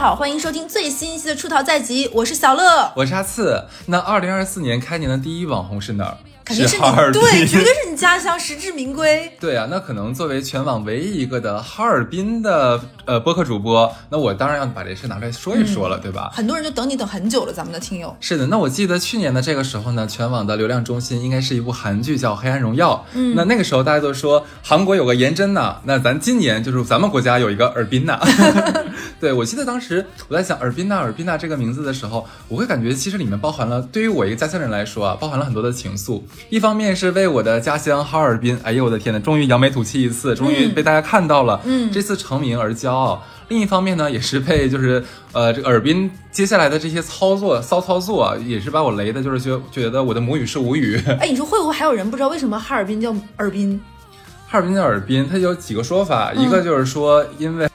好，欢迎收听最新一期的《出逃在即》，我是小乐，我是阿次。那二零二四年开年的第一网红是哪儿？肯定是你哈尔滨。对，绝对是你家乡，实至名归。对啊，那可能作为全网唯一一个的哈尔滨的呃播客主播，那我当然要把这事拿出来说一说了，对吧？很多人就等你等很久了，咱们的听友。是的，那我记得去年的这个时候呢，全网的流量中心应该是一部韩剧叫《黑暗荣耀》。嗯，那那个时候大家都说韩国有个颜真呐，那咱今年就是咱们国家有一个尔滨呐。对，我记得当时我在想尔滨娜、尔滨娜这个名字的时候，我会感觉其实里面包含了对于我一个家乡人来说啊，包含了很多的情愫。一方面是为我的家乡哈尔滨，哎呦我的天呐，终于扬眉吐气一次，终于被大家看到了，嗯这次成名而骄傲。另一方面呢，也是被就是呃这个尔滨接下来的这些操作骚操作啊，也是把我雷的，就是觉觉得我的母语是无语。哎，你说会不会还有人不知道为什么哈尔滨叫尔滨？哈尔滨叫尔滨，它有几个说法，嗯一个就是说因为。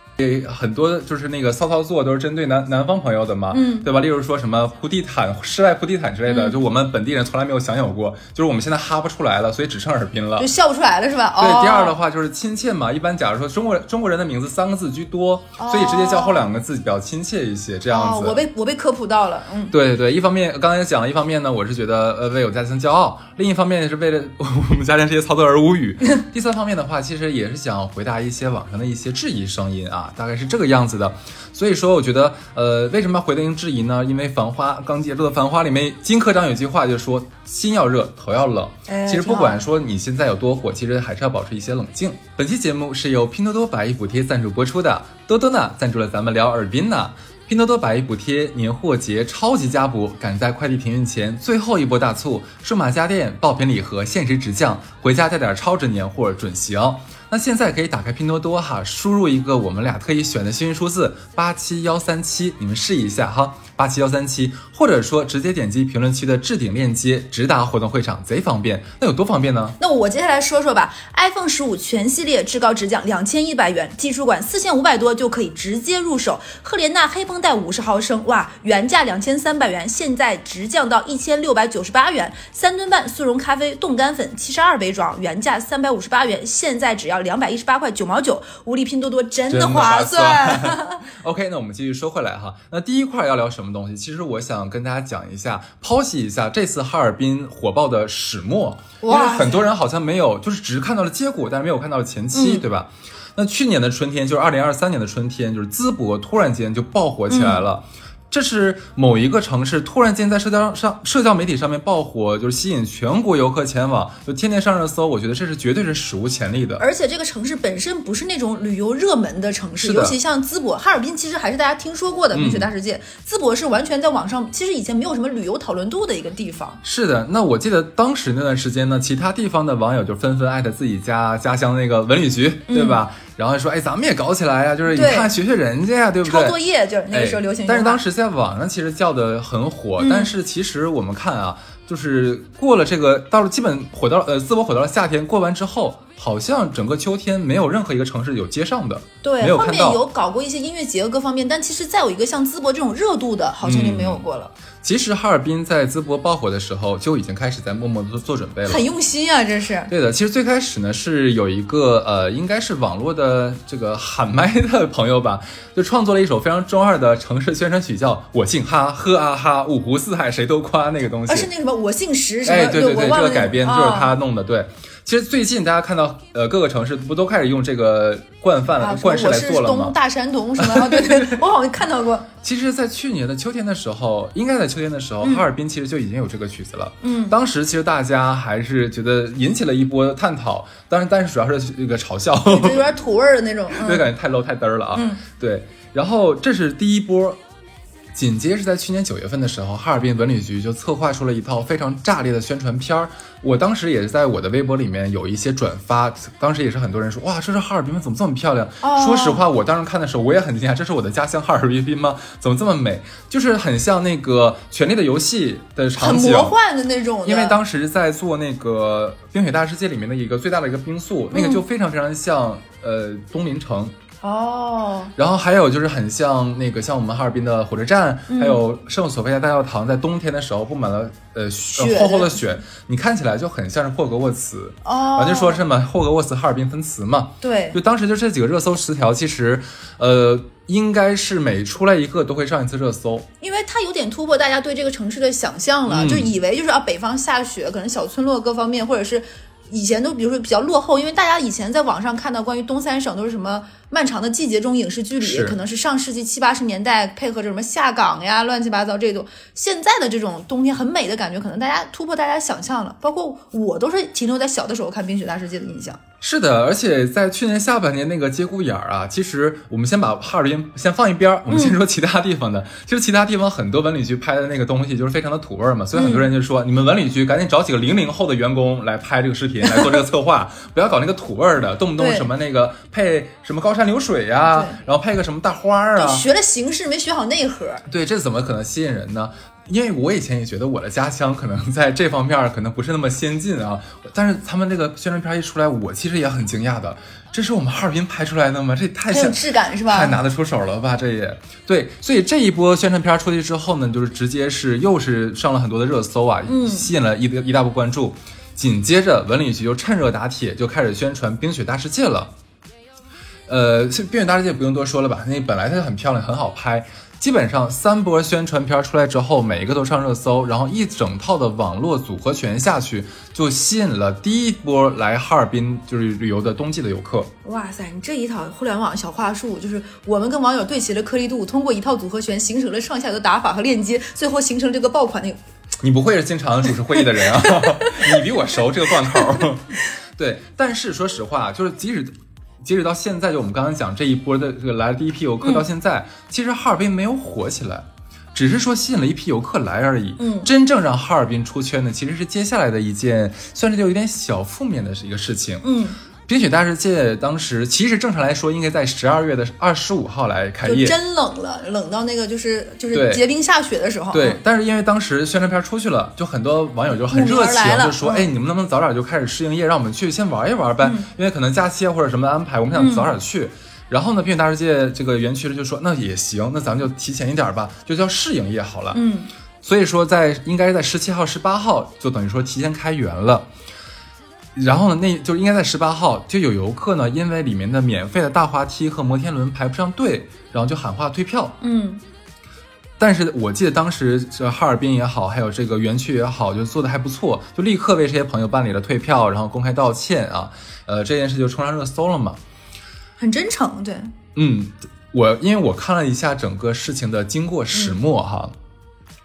很多就是那个骚操作都是针对南南方朋友的嘛，嗯对吧？例如说什么铺地毯、室外铺地毯之类的，嗯就我们本地人从来没有享有过，就是我们现在哈不出来了，所以只剩尔滨了就。笑不出来了是吧？对，哦、第二的话就是亲切嘛，一般假如说中国中国人的名字三个字居多，所以直接叫后两个字比较亲切一些，这样哦，子。我被我被科普到了，嗯。对对对，一方面刚才讲了，一方面呢，我是觉得呃为我家乡骄傲，另一方面是为了 我们家乡这些操作而无语。第三方面的话，其实也是想回答一些网上的一些质疑声音啊，大概是这个样子的。所以说，我觉得呃为什么要回应质疑呢？因为《繁花》刚结束的《繁花》里面，金科长有句话就说心要热，头要冷。哎其实不管说你现在有多火，其实还是要保持一些冷静。本期节目是由拼多多百亿补贴赞助播出的，多多呢赞助了咱们聊尔滨呢。拼多多百亿补贴年货节超级加补，赶在快递停运前最后一波大促，数码家电爆品礼盒限时直降，回家带点超值年货准行。那现在可以打开拼多多哈，输入一个我们俩特意选的幸运数字八七幺三七，你们试一下哈，八七幺三七，或者说直接点击评论区的置顶链接，直达活动会场，贼方便。那有多方便呢？那我接下来说说吧，iPhone 十五全系列至高直降两千一百元，技术款四千五百多就可以直接入手。赫莲娜黑绷带五十毫升，哇，原价两千三百元，现在直降到一千六百九十八元。三吨半速溶咖啡冻干粉七十二杯装，原价三百五十八元，现在只要两百一十八块九毛九，无力拼多多真的划算。OK，那我们继续说回来哈。那第一块要聊什么东西？其实我想跟大家讲一下，剖析一下这次哈尔滨火爆的始末，因为很多人好像没有，就是只是看到了结果，但是没有看到前期，嗯对吧？那去年的春天，就是二零二三年的春天，就是淄博突然间就爆火起来了。这是某一个城市突然间在社交上、社交媒体上面爆火，就是吸引全国游客前往，就天天上热搜。我觉得这是绝对是史无前例的。而且这个城市本身不是那种旅游热门的城市，尤其像淄博、哈尔滨，其实还是大家听说过的冰雪大世界。淄博是完全在网上，其实以前没有什么旅游讨论度的一个地方。是的，那我记得当时那段时间呢，其他地方的网友就纷纷艾特自己家家乡那个文旅局，对吧？然后说，哎，咱们也搞起来呀，就是你看学学人家呀，对不对？抄作业就是那个时候流行、哎。但是当时在网上其实叫的很火，嗯但是其实我们看啊，就是过了这个，到了基本火到呃淄博火到了夏天，过完之后，好像整个秋天没有任何一个城市有接上的，对，没有。后面有搞过一些音乐节各方面，但其实再有一个像淄博这种热度的，好像就没有过了。其实哈尔滨在淄博爆火的时候，就已经开始在默默的做做准备了，很用心啊，这是。对的，其实最开始呢是有一个呃，应该是网络的这个喊麦的朋友吧，就创作了一首非常中二的城市宣传曲，叫《我姓哈，呵啊哈，五湖四海谁都夸》那个东西。而是那个什么，我姓石什么，哎，对对对，这个改编就是啊他弄的。对，其实最近大家看到呃各个城市不都开始用这个惯犯、啊，惯式来我是做了吗东？大山东什么？啊对对，我好像看到过。其实，在去年的秋天的时候，应该在秋天的时候，哈尔滨其实就已经有这个曲子了。嗯，当时其实大家还是觉得引起了一波探讨，当然，但是主要是那个嘲笑，就有点土味儿的那种。嗯 就感觉太 low 太嘚儿了啊。嗯对，然后这是第一波。紧接着在去年九月份的时候，哈尔滨文旅局就策划出了一套非常炸裂的宣传片儿。我当时也是在我的微博里面有一些转发，当时也是很多人说，哇，这是哈尔滨吗？怎么这么漂亮？哦说实话，我当时看的时候我也很惊讶，这是我的家乡哈尔滨吗？怎么这么美？就是很像那个《权力的游戏》的场景，魔幻的那种的。因为当时在做那个《冰雪大世界》里面的一个最大的一个冰塑，那个就非常非常像呃东林城。哦，然后还有就是很像那个像我们哈尔滨的火车站，还有圣索菲亚大教堂，在冬天的时候布满了呃厚厚的雪，你看起来就很像是霍格沃茨。哦，啊，就说什么霍格沃茨哈尔滨分词嘛，对，就当时就这几个热搜词条，其实，呃，应该是每出来一个都会上一次热搜。因为它有点突破大家对这个城市的想象了，嗯。就以为就是啊，北方下雪，可能小村落各方面，或者是以前都比如说比较落后，因为大家以前在网上看到关于东三省都是什么漫长的季节中影视剧里，可能是上世纪七八十年代配合着什么下岗呀、乱七八糟这种，现在的这种冬天很美的感觉，可能大家突破大家想象了，包括我都是停留在小的时候看《冰雪大世界》的印象。是的，而且在去年下半年那个节骨眼儿啊，其实我们先把哈尔滨先放一边儿，我们先说其他地方的。其实其他地方很多文旅局拍的那个东西就是非常的土味儿嘛，所以很多人就说，你们文旅局赶紧找几个零零后的员工来拍这个视频，来做这个策划，不要搞那个土味儿的，动不动什么那个配什么高山流水呀、对。然后配个什么大花儿啊，学了形式没学好内核，对，这怎么可能吸引人呢？因为我以前也觉得我的家乡可能在这方面可能不是那么先进啊，但是他们这个宣传片一出来，我其实也很惊讶的。这是我们哈尔滨拍出来的吗？这也太像质感是吧？太拿得出手了吧？这也对，所以这一波宣传片出去之后呢，就是直接是又是上了很多的热搜啊，嗯吸引了一一大波关注。紧接着文旅局就趁热打铁，就开始宣传《冰雪大世界》了。呃，《冰雪大世界》不用多说了吧？那本来它就很漂亮，很好拍。基本上三波宣传片出来之后，每一个都上热搜，然后一整套的网络组合拳下去，就吸引了第一波来哈尔滨就是旅游的冬季的游客。哇塞，你这一套互联网小话术，就是我们跟网友对齐了颗粒度，通过一套组合拳形成了上下游的打法和链接，最后形成这个爆款那个。你不会是经常主持会议的人啊？你比我熟这个贯口。对，但是说实话，就是即使截止到现在，就我们刚刚讲这一波的这个来的第一批游客到现在，其实哈尔滨没有火起来。只是说吸引了一批游客来而已，嗯真正让哈尔滨出圈的其实是接下来的一件，算是有一点小负面的一个事情。嗯，冰雪大世界当时其实正常来说应该在十二月的二十五号来开业，就真冷了，冷到那个就是就是结冰下雪的时候。对嗯，但是因为当时宣传片出去了，就很多网友就很热情就说：“嗯哎，你们能不能早点就开始试营业，让我们去先玩一玩呗？因为可能假期啊或者什么安排，我们想早点去。然后呢，冰雪大世界这个园区就说：“那也行，那咱们就提前一点吧，就叫试营业好了。嗯，所以说在应该是在十七号、十八号就等于说提前开园了。然后呢，那就应该在十八号就有游客呢，因为里面的免费的大滑梯和摩天轮排不上队，然后就喊话退票。嗯，但是我记得当时这哈尔滨也好，还有这个园区也好，就做的还不错，就立刻为这些朋友办理了退票，然后公开道歉啊，呃，这件事就冲上热搜了嘛。很真诚，对，嗯，我因为我看了一下整个事情的经过始末哈，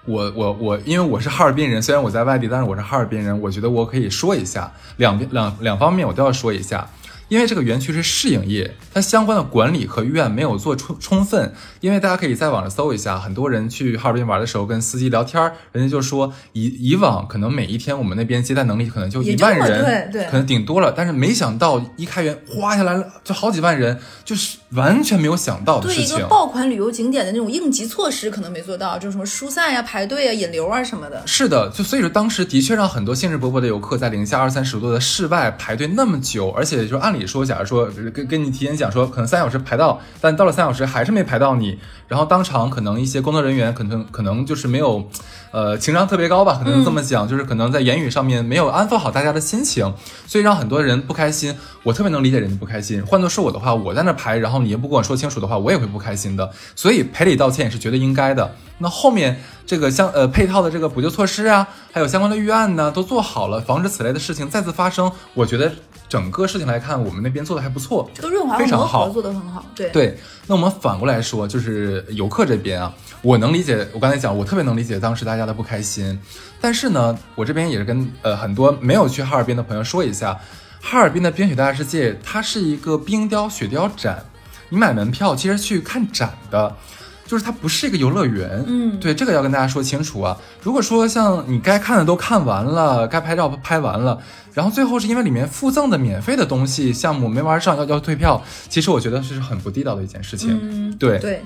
我我我，因为我是哈尔滨人，虽然我在外地，但是我是哈尔滨人，我觉得我可以说一下，两边两两方面我都要说一下。因为这个园区是试营业，它相关的管理和预案没有做充充分。因为大家可以在网上搜一下，很多人去哈尔滨玩的时候跟司机聊天，人家就说以以往可能每一天我们那边接待能力可能就一万人，对对可能顶多了，但是没想到一开园哗下来了就好几万人，就是完全没有想到的对事情。一个爆款旅游景点的那种应急措施可能没做到，就是什么疏散呀、排队啊、引流啊什么的。是的，就所以说当时的确让很多兴致勃勃的游客在零下二三十度的室外排队那么久，而且就按理说，假如说跟跟你提前讲说，可能三小时排到，但到了三小时还是没排到你，然后当场可能一些工作人员可能可能就是没有，呃，情商特别高吧，可能这么讲，就是可能在言语上面没有安抚好大家的心情，所以让很多人不开心。我特别能理解人家不开心，换作是我的话，我在那排，然后你也不跟我说清楚的话，我也会不开心的。所以赔礼道歉也是绝对应该的。那后面这个相呃配套的这个补救措施啊，还有相关的预案呢，都做好了，防止此类的事情再次发生。我觉得整个事情来看，我们那边做的还不错。这个润滑非常好做得很好，对，对，那我们反过来说，就是游客这边啊，我能理解，我刚才讲，我特别能理解当时大家的不开心。但是呢，我这边也是跟呃很多没有去哈尔滨的朋友说一下，哈尔滨的冰雪大世界，它是一个冰雕雪雕展，你买门票其实去看展的。就是它不是一个游乐园，嗯对，这个要跟大家说清楚啊。如果说像你该看的都看完了，该拍照拍完了，然后最后是因为里面附赠的免费的东西项目没玩上要要退票，其实我觉得这是很不地道的一件事情。嗯，对，对，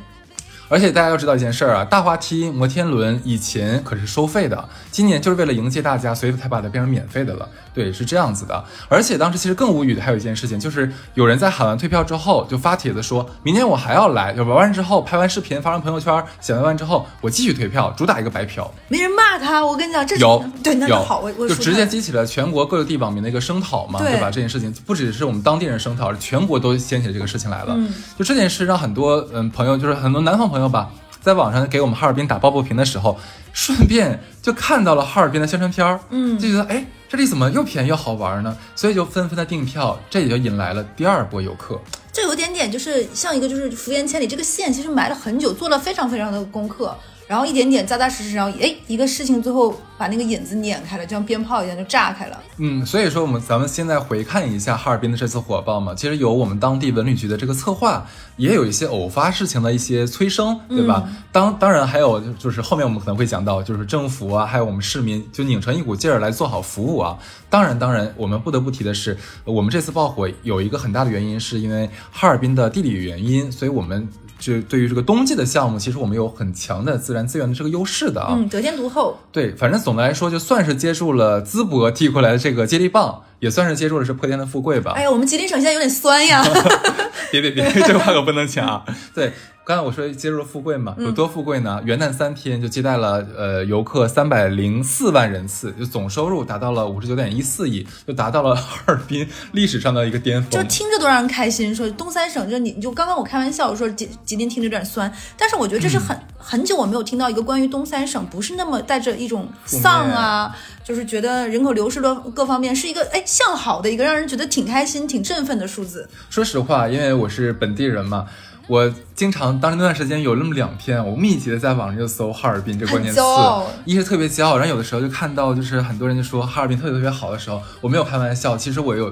而且大家要知道一件事儿啊，大滑梯、摩天轮以前可是收费的，今年就是为了迎接大家，所以才把它变成免费的了。对，是这样子的。而且当时其实更无语的还有一件事情，就是有人在喊完退票之后，就发帖子说明天我还要来，就玩完之后拍完视频发上朋友圈，写完完之后我继续退票，主打一个白嫖。没人骂他，我跟你讲，这有对，那就好，我我就直接激起了全国各地网民的一个声讨嘛，对对吧？这件事情不只是我们当地人声讨，全国都掀起了这个事情来了。嗯就这件事让很多嗯朋友，就是很多南方朋友吧，在网上给我们哈尔滨打抱不平的时候，顺便就看到了哈尔滨的宣传片儿，嗯就觉得哎这里怎么又便宜又好玩呢？所以就纷纷的订票，这也就引来了第二波游客。这有点点就是像一个就是福缘千里这个线，其实埋了很久，做了非常非常的功课，然后一点点扎扎实实，然后哎一个事情最后把那个引子碾开了，就像鞭炮一样就炸开了。嗯，所以说我们咱们现在回看一下哈尔滨的这次火爆嘛，其实有我们当地文旅局的这个策划，也有一些偶发事情的一些催生，对吧？当当然还有就是后面我们可能会讲到，就是政府啊，还有我们市民就拧成一股劲儿来做好服务啊。当然，当然我们不得不提的是，我们这次爆火有一个很大的原因，是因为哈尔滨的地理原因，所以我们就对于这个冬季的项目，其实我们有很强的自然资源的这个优势的啊。嗯，得天独厚。对，反正总的来说，就算是接住了淄博递过来的这个接力棒，也算是接住了是破天的富贵吧。哎呀，我们吉林省现在有点酸呀。别别别，这话可不能讲啊。对，刚才我说接入了富贵嘛，有多富贵呢？元旦三天就接待了呃游客三百零四万人次，就总收入达到了五十九点一四亿，就达到了哈尔滨历史上的一个巅峰就。听着都让人开心。说东三省，就你就刚刚我开玩笑说吉吉林听着有点酸，但是我觉得这是很、很久我没有听到一个关于东三省不是那么带着一种丧啊，就是觉得人口流失的各方面是一个哎向好的一个让人觉得挺开心、挺振奋的数字。说实话，因为我是本地人嘛。我经常当时那段时间有那么两天，我密集的在网上就搜哈尔滨这关键词一是特别骄傲，然后有的时候就看到就是很多人就说哈尔滨特别特别好的时候，我没有开玩笑，其实我有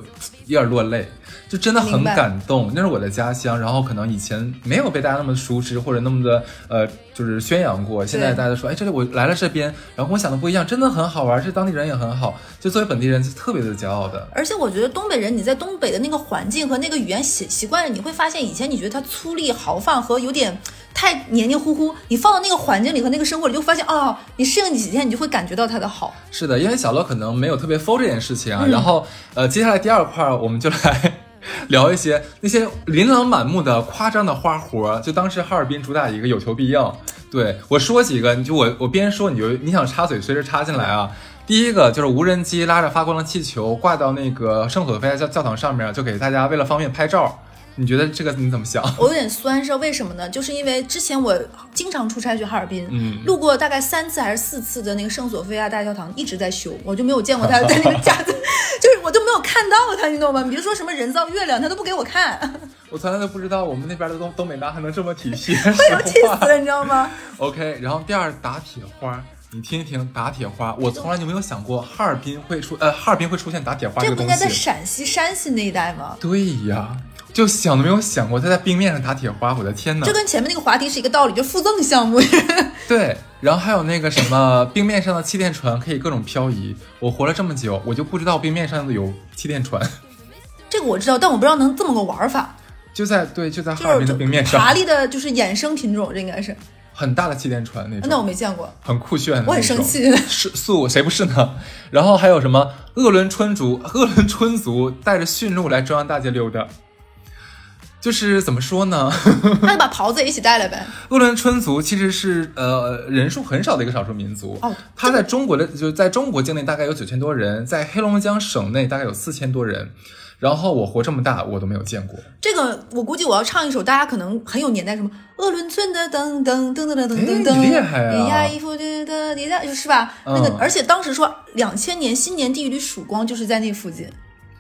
有点落泪，就真的很感动，那是我的家乡，然后可能以前没有被大家那么熟知或者那么的呃就是宣扬过，现在大家都说哎这里我来了这边，然后跟我想的不一样，真的很好玩，这当地人也很好，就作为本地人是特别的骄傲的。而且我觉得东北人，你在东北的那个环境和那个语言习习惯了，你会发现以前你觉得他粗粝豪放和有点太黏黏糊糊，你放到那个环境里和那个生活里，就发现哦，你适应几天，你就会感觉到它的好。是的，因为小乐可能没有特别 f 这件事情啊，然后呃，接下来第二块儿我们就来 聊一些那些琳琅满目的夸张的花活，就当时哈尔滨主打一个有求必应。对我说几个，你就我我边说你就你想插嘴随时插进来啊。第一个就是无人机拉着发光的气球挂到那个圣索菲亚教教堂上面，就给大家为了方便拍照。你觉得这个你怎么想？我有点酸，是为什么呢？就是因为之前我经常出差去哈尔滨，嗯路过大概三次还是四次的那个圣索菲亚大教堂一直在修，我就没有见过他在那个架子，就是我都没有看到他，你懂吗？比如说什么人造月亮，他都不给我看，我从来都不知道我们那边的东东北大还能这么体贴，我要气死了，你知道吗？OK，然后第二打铁花，你听一听打铁花，我从来就没有想过哈尔滨会出呃哈尔滨会出现打铁花个东这不应该在。陕西、山西那一带吗？对呀，就想都没有想过他在冰面上打铁花，我的天呐这！跟前面那个滑梯是一个道理，就附赠项目。对，然后还有那个什么冰面上的气垫船可以各种漂移。我活了这么久，我就不知道冰面上有气垫船，这个我知道，但我不知道能这么个玩法，就在对就在哈尔滨的冰面上，爬犁的，就是衍生品种，这应该是。很大的气垫船那种。那我没见过，很酷炫的，我很生气是素谁不是呢？然后还有什么鄂伦春族，鄂伦春族带着驯鹿来中央大街溜达，就是怎么说呢？那就把袍子一起带来呗。鄂伦春族其实是呃人数很少的一个少数民族。哦，它在中国的就在中国境内大概有九千多人，在黑龙江省内大概有四千多人。然后我活这么大，我都没有见过。这个我估计我要唱一首，大家可能很有年代，什么鄂伦春的噔噔噔噔噔噔噔噔，厉害啊！咿呀的的，是吧？那个，而且当时说两千年新年第一缕曙光就是在那附近。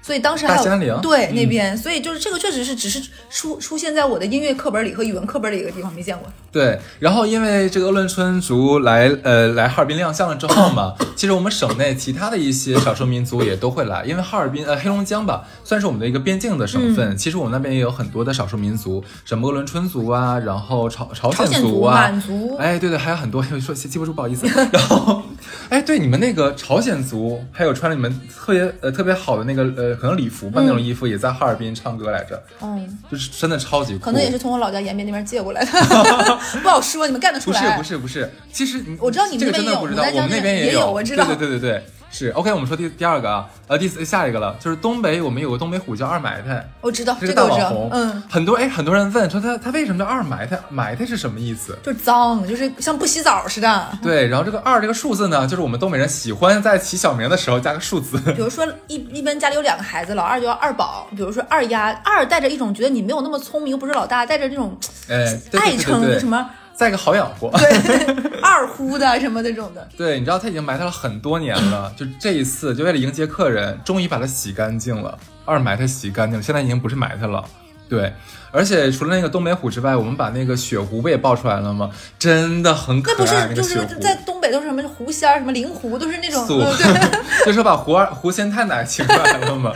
所以当时还有对嗯那边，所以就是这个确实是只是出出现在我的音乐课本里和语文课本里一个地方没见过。对，然后因为这个鄂伦春族来呃来哈尔滨亮相了之后嘛，其实我们省内其他的一些少数民族也都会来，因为哈尔滨呃黑龙江吧算是我们的一个边境的省份，其实我们那边也有很多的少数民族，什么鄂伦春族啊，然后朝朝朝鲜族、族啊，满族，哎，对对，还有很多，说记不住，不好意思。然后，哎，对，你们那个朝鲜族，还有穿了你们特别呃特别好的那个呃呃，可能礼服吧那种衣服，也在哈尔滨唱歌来着，嗯，就是真的超级酷。可能也是从我老家延边那边借过来的，不好说，你们干得出来。不是来？不是不是，其实我知道你们那边也有我们那边也有，有我知道。对对对对对，是 OK。我们说第第二个啊，呃，第四下一个了，就是东北我们有个东北虎叫二埋汰，我知道这这个我知道个大网红，，嗯，很多哎很多人问说他他为什么叫二埋汰？埋汰是什么意思？就是脏，就是像不洗澡似的。对，然后这个二这个数字呢，就是我们东北人喜欢在起小名的时候加个数字。比如说一一般家里有两个孩子，老二就叫二宝，比如说二丫，二带着一种觉得你没有那么聪明，又不是老大，带着这种哎，爱称什么再个好养活。对 二呼的什么那种的。对，你知道他已经埋汰了很多年了，就这一次就为了迎接客人，终于把它洗干净了。二埋汰洗干净了，现在已经不是埋汰了。对，而且除了那个东北虎之外，我们把那个雪狐不也爆出来了吗？真的很可那不是爱，那就是个雪狐。在东北都是什么狐仙儿、什么灵狐，都是那种对，就说把狐儿狐仙太奶请过来了嘛。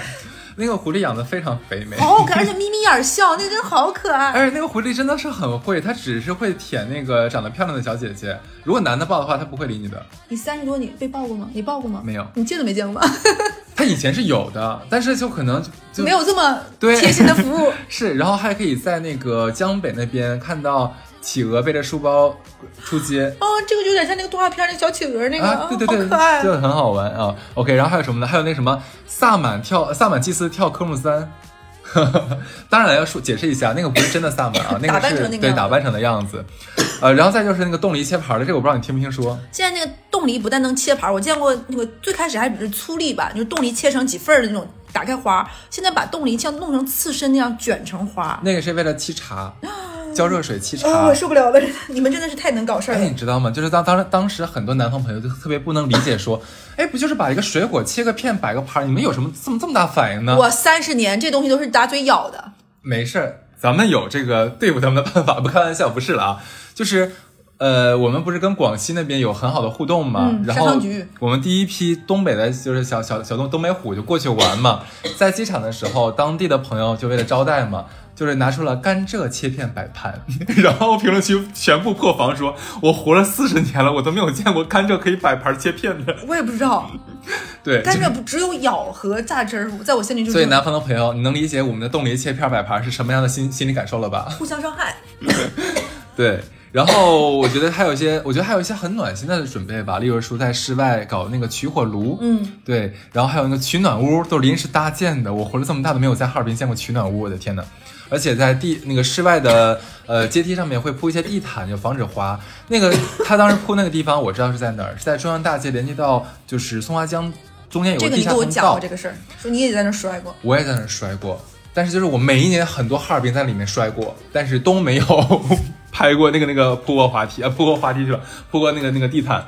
那个狐狸养的非常肥美，好可爱，而且眯眯眼笑，那个真的好可爱。而且那个狐狸真的是很会，它只是会舔那个长得漂亮的小姐姐。如果男的抱的话，它不会理你的。你三十多，你被抱过吗？你抱过吗？没有你见都没见过吗？它以前是有的，但是就可能就就没有这么贴心的服务。是，然后还可以在那个江北那边看到企鹅背着书包出街。哦，这个就有点像那个动画片那小企鹅那个，啊，对对对，好可爱。就很好玩啊。OK，然后还有什么呢？还有那什么萨满跳萨满祭司跳科目三。当然要说解释一下，那个不是真的萨满啊，那个是扮成那个对打扮成的样子。呃，然后再就是那个冻梨切盘的，这个我不知道你听没听说。现在那个冻梨不但能切盘儿，我见过那个最开始还只是粗粒吧，就是冻梨切成几份儿的那种，打开花。现在把冻梨像弄成刺身那样卷成花。那个是为了沏茶，浇热水沏茶。哦，我受不了了，你们真的是太能搞事儿哎，了你。知道吗？就是当当当时很多南方朋友就特别不能理解，说，哎，不就是把一个水果切个片摆个盘儿，你们有什么这么这么大反应呢？我三十年这东西都是打嘴咬的，没事儿，咱们有这个对付他们的办法，不开玩笑，不是了啊，就是。呃，我们不是跟广西那边有很好的互动嘛？嗯然后我们第一批东北的，就是小小小东东北虎就过去玩嘛。在机场的时候，当地的朋友就为了招待嘛，就是拿出了甘蔗切片摆盘，然后评论区全部破防说，我活了四十年了，我都没有见过甘蔗可以摆盘切片的。我也不知道，对，甘蔗不只有咬和榨汁儿，在我心里就是所以南方的朋友，你能理解我们的冻梨切片摆盘是什么样的心心理感受了吧？互相伤害。对，然后我觉得还有一些，我觉得还有一些很暖心的准备吧，例如说在室外搞那个取火炉，嗯，对，然后还有那个取暖屋，都是临时搭建的。我活了这么大都没有在哈尔滨见过取暖屋，我的天呐！而且在地那个室外的呃阶梯上面会铺一些地毯，就防止滑。那个 他当时铺那个地方，我知道是在哪儿，是在中央大街连接到就是松花江中间有这个个地下通你跟我讲过道。这个事儿，说你也在那摔过。我也在那摔过，但是就是我每一年很多哈尔滨在里面摔过，但是都没有 拍过那个那个铺过滑梯啊，铺过滑梯去了，铺过那个那个地毯。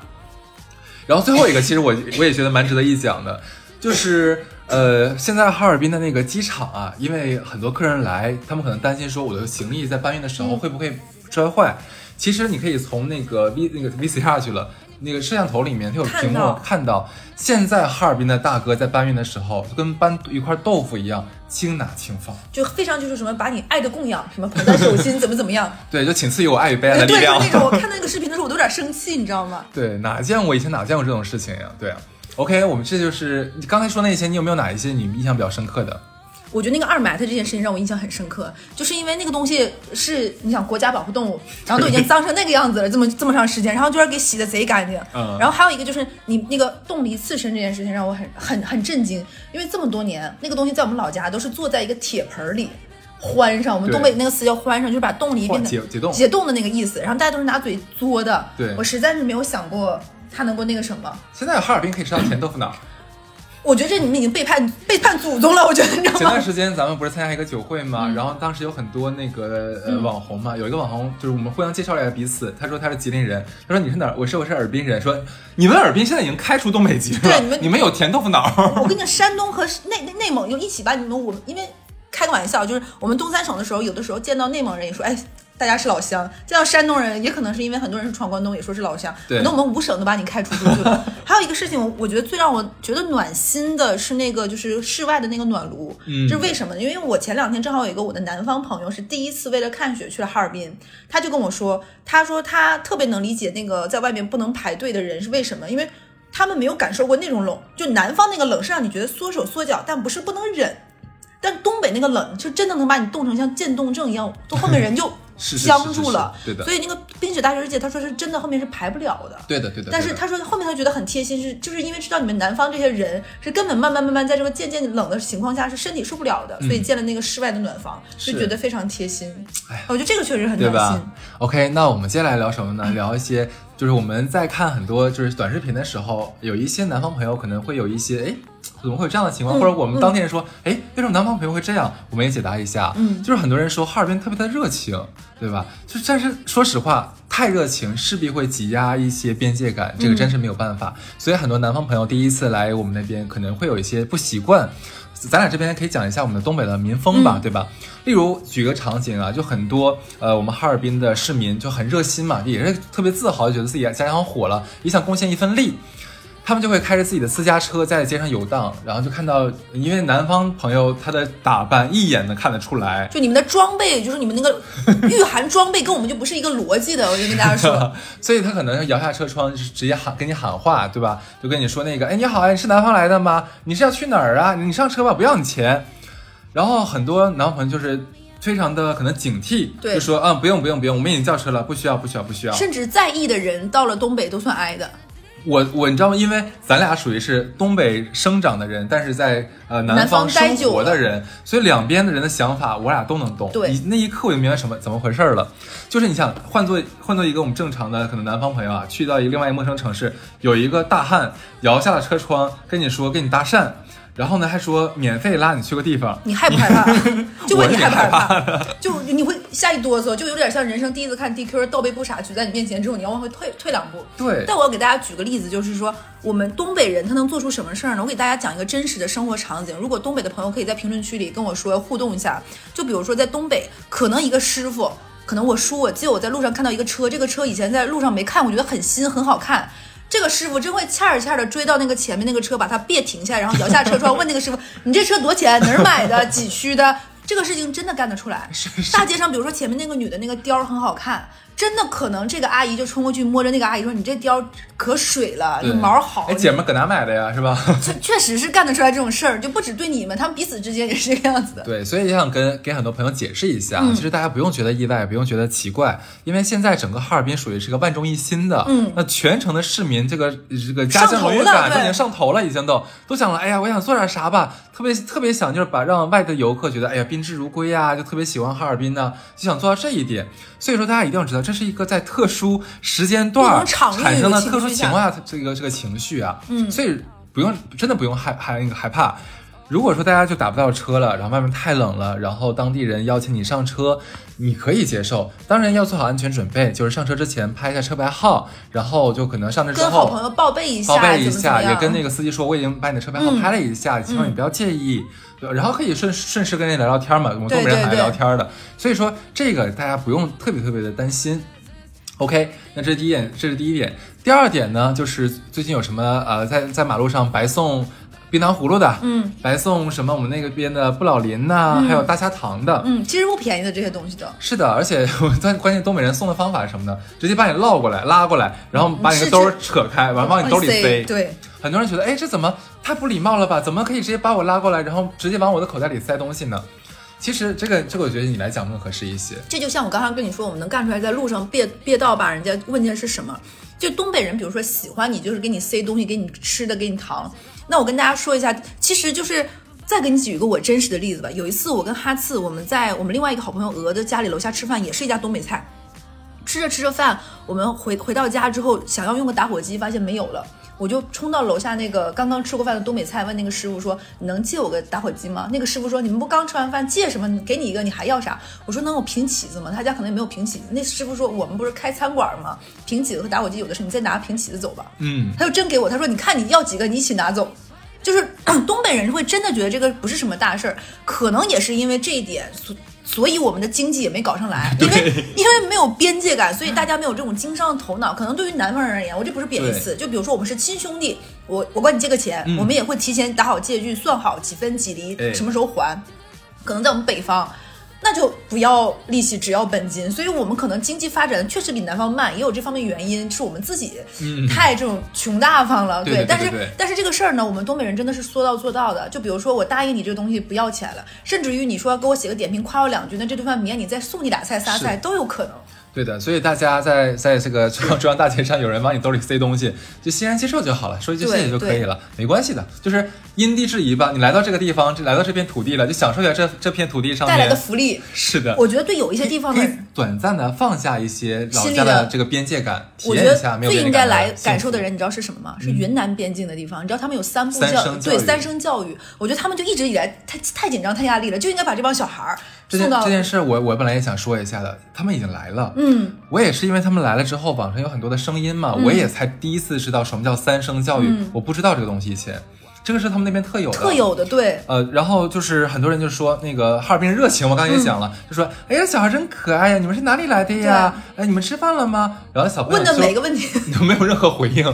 然后最后一个，其实我我也觉得蛮值得一讲的，就是呃，现在哈尔滨的那个机场啊，因为很多客人来，他们可能担心说我的行李在搬运的时候嗯会不会摔坏。其实你可以从那个 V 那个 VCR 去了，那个摄像头里面它有屏幕看到现在哈尔滨的大哥在搬运的时候，就跟搬一块豆腐一样，轻拿轻放。就非常就是什么把你爱的供养，什么捧在手心，怎么怎么样。对，就请赐予我爱与被爱的力对，就量。是那种我看到那个视频的时候，我都有点生气，你知道吗？对，哪见过以前哪见过这种事情呀？对啊。OK，我们这就是你刚才说那些，你有没有哪一些你印象比较深刻的？我觉得那个二埋汰这件事情让我印象很深刻，就是因为那个东西是你想国家保护动物，然后都已经脏成那个样子了，这么这么长时间，然后居然给洗的贼干净。嗯然后还有一个就是你那个冻梨刺身这件事情让我很很很震惊，因为这么多年那个东西在我们老家都是坐在一个铁盆儿里。欢上，我们东北那个词叫欢上，就是把冻梨变成解解冻解冻的那个意思。然后大家都是拿嘴嘬的，对我实在是没有想过它能够那个什么。现在哈尔滨可以吃到甜豆腐脑。我觉得这你们已经背叛背叛祖宗了，我觉得你知道吗前段？时间咱们不是参加一个酒会嘛，然后当时有很多那个呃网红嘛，有一个网红就是我们互相介绍了一下彼此，他说他是吉林人，他说你是哪儿？我说我是尔滨人，说你们尔滨现在已经开出东北籍了，对你们 你们有甜豆腐脑。我跟你讲，山东和内内内蒙就一起把你们我们，因为开个玩笑，就是我们东三省的时候，有的时候见到内蒙人也说，哎，大家是老乡；见到山东人，也可能是因为很多人是闯关东，也说是老乡。可能我们五省都把你开除出去了。还有一个事情，我我觉得最让我觉得暖心的是那个就是室外的那个暖炉，嗯这是为什么呢？因为我前两天正好有一个我的南方朋友是第一次为了看雪去了哈尔滨，他就跟我说，他说他特别能理解那个在外面不能排队的人是为什么，因为。他们没有感受过那种冷，就南方那个冷是让你觉得缩手缩脚，但不是不能忍。但东北那个冷，就真的能把你冻成像渐冻症一样，就后面人就僵住了。所以那个《冰雪大世界》，他说是真的，后面是排不了的。对的对的。但是他说后面他觉得很贴心，是就是因为知道你们南方这些人是根本慢慢慢慢在这个渐渐冷的情况下是身体受不了的，所以建了那个室外的暖房，就觉得非常贴心。哎我觉得这个确实很对暖心。？OK，那我们接下来聊什么呢？聊一些，就是我们在看很多就是短视频的时候，有一些南方朋友可能会有一些，哎，怎么会有这样的情况？嗯或者我们当地人说，哎，为什么南方朋友会这样？我们也解答一下。嗯就是很多人说哈尔滨特别的热情，对吧？就但是说实话，太热情势必会挤压一些边界感，这个真是没有办法。所以很多南方朋友第一次来我们那边，可能会有一些不习惯。咱俩这边可以讲一下我们的东北的民风吧，嗯对吧？例如举个场景啊，就很多呃我们哈尔滨的市民就很热心嘛，也是特别自豪，觉得自己家乡火了，也想贡献一份力。他们就会开着自己的私家车在街上游荡，然后就看到，因为南方朋友他的打扮一眼能看得出来，就你们的装备，就是你们那个 御寒装备，跟我们就不是一个逻辑的。我就跟大家说，所以他可能摇下车窗，就是直接喊跟你喊话，对吧？就跟你说那个，哎，你好，你是南方来的吗？你是要去哪儿啊？你上车吧，不要你钱。然后很多南方朋友就是非常的可能警惕，就说，嗯，不用不用不用，我们已经叫车了，不需要不需要不需要。甚至在意的人到了东北都算挨的。我我你知道吗？因为咱俩属于是东北生长的人，但是在呃南南方方生活的人，所以两边的人的想法我俩都能懂。对那一刻我就明白什么怎么回事儿了。就是你想换做换做一个我们正常的可能南方朋友啊，去到一个另外一个陌生城市，有一个大汉摇下了车窗跟你说跟你搭讪，然后呢还说免费拉你去个地方。你害不害怕？就问你害不害怕？就你会吓一哆嗦，就有点像人生第一次看 DQ 倒背不傻举在你面前之后，你要往回退退两步。对，但我要给大家举个例子，就是说我们东北人他能做出什么事儿呢？我给大家讲一个真实的生活场景。如果东北的朋友可以在评论区里跟我说互动一下，就比如说在东北，可能一个师傅，可能我叔我记得我在路上看到一个车，这个车以前在路上没看，我觉得很新很好看。这个师傅真会欠儿欠儿的追到那个前面那个车，把它别停下来，然后摇下车窗问那个师傅：“你这车多少钱？哪儿买的？几驱的？”这个事情真的干得出来。大街上，比如说前面那个女的那个貂儿很好看，真的可能这个阿姨就冲过去摸着那个阿姨说：“你这貂可水了，对你毛好。哎，姐们搁哪买的呀？是吧？确确实是干得出来这种事儿，就不止对你们，他们彼此之间也是这个样子的。对，所以也想跟给很多朋友解释一下，嗯其实大家不用觉得意外，不用觉得奇怪，因为现在整个哈尔滨属于是个万众一心的，嗯那全城的市民这个这个家乡荣誉感都已经上头了，已经都都想了，哎呀，我想做点啥吧，特别特别想就是把让外地游客觉得，哎呀，宾至如归啊，就特别喜欢哈尔滨呢、就想做到这一点。所以说大家一定要知道，这是一个在特殊时间段产生的特殊情况下这个这个情绪啊，嗯所以不用真的不用害害那个害怕。如果说大家就打不到车了，然后外面太冷了，然后当地人邀请你上车，你可以接受，当然要做好安全准备，就是上车之前拍一下车牌号，然后就可能上车之后跟好朋友报备一下，报备一下，也跟那个司机说我已经把你的车牌号嗯拍了一下，希望你不要介意。对然后可以顺顺势跟人聊聊天嘛，我们对东北人很爱聊天的，所以说这个大家不用特别特别的担心。OK，那这是第一点，这是第一点。第二点呢，就是最近有什么呃，在在马路上白送冰糖葫芦的，嗯白送什么我们那个边的不老林呐、还有大虾糖的。嗯，其实不便宜的这些东西的。是的，而且我关关键东北人送的方法是什么呢？直接把你捞过来，拉过来，然后把你的兜儿扯开，完了往你兜里塞。对，很多人觉得，哎，这怎么太不礼貌了吧？怎么可以直接把我拉过来，然后直接往我的口袋里塞东西呢？其实这个这个，我觉得你来讲更合适一些。这就像我刚刚跟你说，我们能干出来在路上别别道把人家问件是什么。就东北人，比如说喜欢你，就是给你塞东西，给你吃的，给你糖。那我跟大家说一下，其实就是再给你举一个我真实的例子吧。有一次我跟哈次，我们在我们另外一个好朋友鹅的家里楼下吃饭，也是一家东北菜。吃着吃着饭，我们回回到家之后，想要用个打火机，发现没有了。我就冲到楼下那个刚刚吃过饭的东北菜，问那个师傅说：“你能借我个打火机吗？”那个师傅说：“你们不刚吃完饭，借什么？给你一个，你还要啥？”我说：“能有平起子吗？”他家可能也没有平起子。那师傅说：“我们不是开餐馆吗？平起子和打火机有的是，你再拿平起子走吧。”嗯，他就真给我，他说：“你看你要几个，你一起拿走。”就是 东北人会真的觉得这个不是什么大事儿，可能也是因为这一点，所所以我们的经济也没搞上来，因为因为没有边界感，所以大家没有这种经商的头脑。可能对于南方人而言，我这不是贬义词，就比如说我们是亲兄弟，我我管你借个钱，嗯我们也会提前打好借据，算好几分几厘，哎什么时候还。可能在我们北方。那就不要利息，只要本金。所以我们可能经济发展确实比南方慢，也有这方面原因，是我们自己太这种穷大方了。对对对但是但是这个事儿呢，我们东北人真的是说到做到的。就比如说我答应你这个东西不要钱了，甚至于你说给我写个点评夸我两句，那这顿饭明天你再送你俩菜仨菜都有可能。对的，所以大家在在这个 中央中央大街上，有人往你兜里塞东西，就欣然接受就好了，说一句谢谢就可以了，没关系的，就是因地制宜吧。你来到这个地方，这来到这片土地了，就享受一下这这片土地上带来的福利，是的，我觉得对有一些地方的短暂的放下一些老家的这个边界感，体我觉验一下没有得最应该来感受的人，你知道是什么吗？是云南边境的地方。你知道他们有三步教育对三生教育。我觉得他们就一直以来太太紧张、太压力了，就应该把这帮小孩儿这件送到这件事我，我本来也想说一下的，他们已经来了。嗯，我也是因为他们来了之后，网上有很多的声音嘛，我也才第一次知道什么叫三声教育，嗯我不知道这个东西以前，这个是他们那边特有的。特有的对。呃，然后就是很多人就说那个哈尔滨热情，我刚才也讲了，就说哎呀小孩真可爱呀，你们是哪里来的呀？哎，你们吃饭了吗？然后小朋友问的就每个问题，都没有任何回应。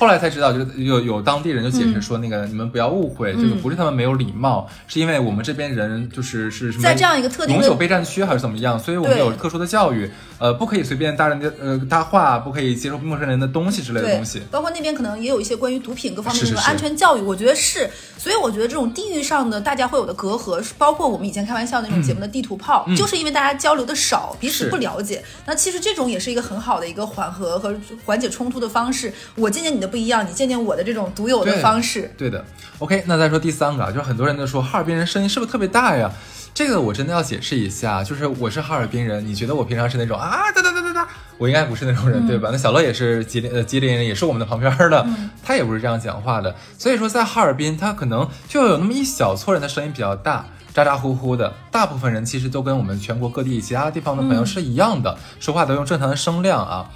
后来才知道，就是有有当地人就解释说，那个、你们不要误会，就是不是他们没有礼貌，是因为我们这边人就是是什么在这样一个特定的永久备战区还是怎么样，所以我们有特殊的教育，呃，不可以随便搭人家呃搭话，不可以接受陌生人的东西之类的东西。，包括那边可能也有一些关于毒品各方面的这个是是是安全教育，我觉得是。所以我觉得这种地域上的大家会有的隔阂，是包括我们以前开玩笑的那种节目的地图炮，就是因为大家交流的少，彼此不了解。那其实这种也是一个很好的一个缓和和缓解冲突的方式。我见见你的不一样，你见见我的这种独有的方式。对的，OK，那再说第三个啊，就是很多人都说哈尔滨人声音是不是特别大呀？这个我真的要解释一下，就是我是哈尔滨人，你觉得我平常是那种啊哒哒哒哒哒，我应该不是那种人，对吧？那小乐也是吉林呃吉林人，也是我们的旁边的，他也不是这样讲话的。所以说在哈尔滨，他可能就有那么一小撮人的声音比较大。咋咋呼呼的，大部分人其实都跟我们全国各地其他地方的朋友是一样的，说话都用正常的声量啊。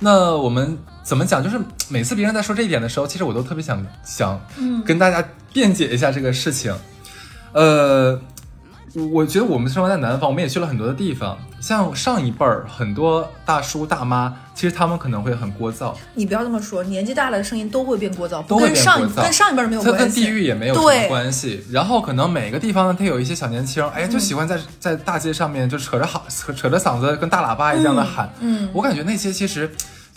那我们怎么讲？就是每次别人在说这一点的时候，其实我都特别想想跟大家辩解一下这个事情。呃，我觉得我们生活在南方，我们也去了很多的地方，像上一辈儿很多大叔大妈，其实他们可能会很聒噪，你不要这么说，年纪大了的声音都会变聒噪，都会变跟上一聒噪跟上一辈儿没有关系。它跟地域也没有什么关系。然后可能每个地方呢，它有一些小年轻，哎呀，就喜欢在在大街上面就扯着好扯扯着嗓子跟大喇叭一样的喊。嗯我感觉那些其实。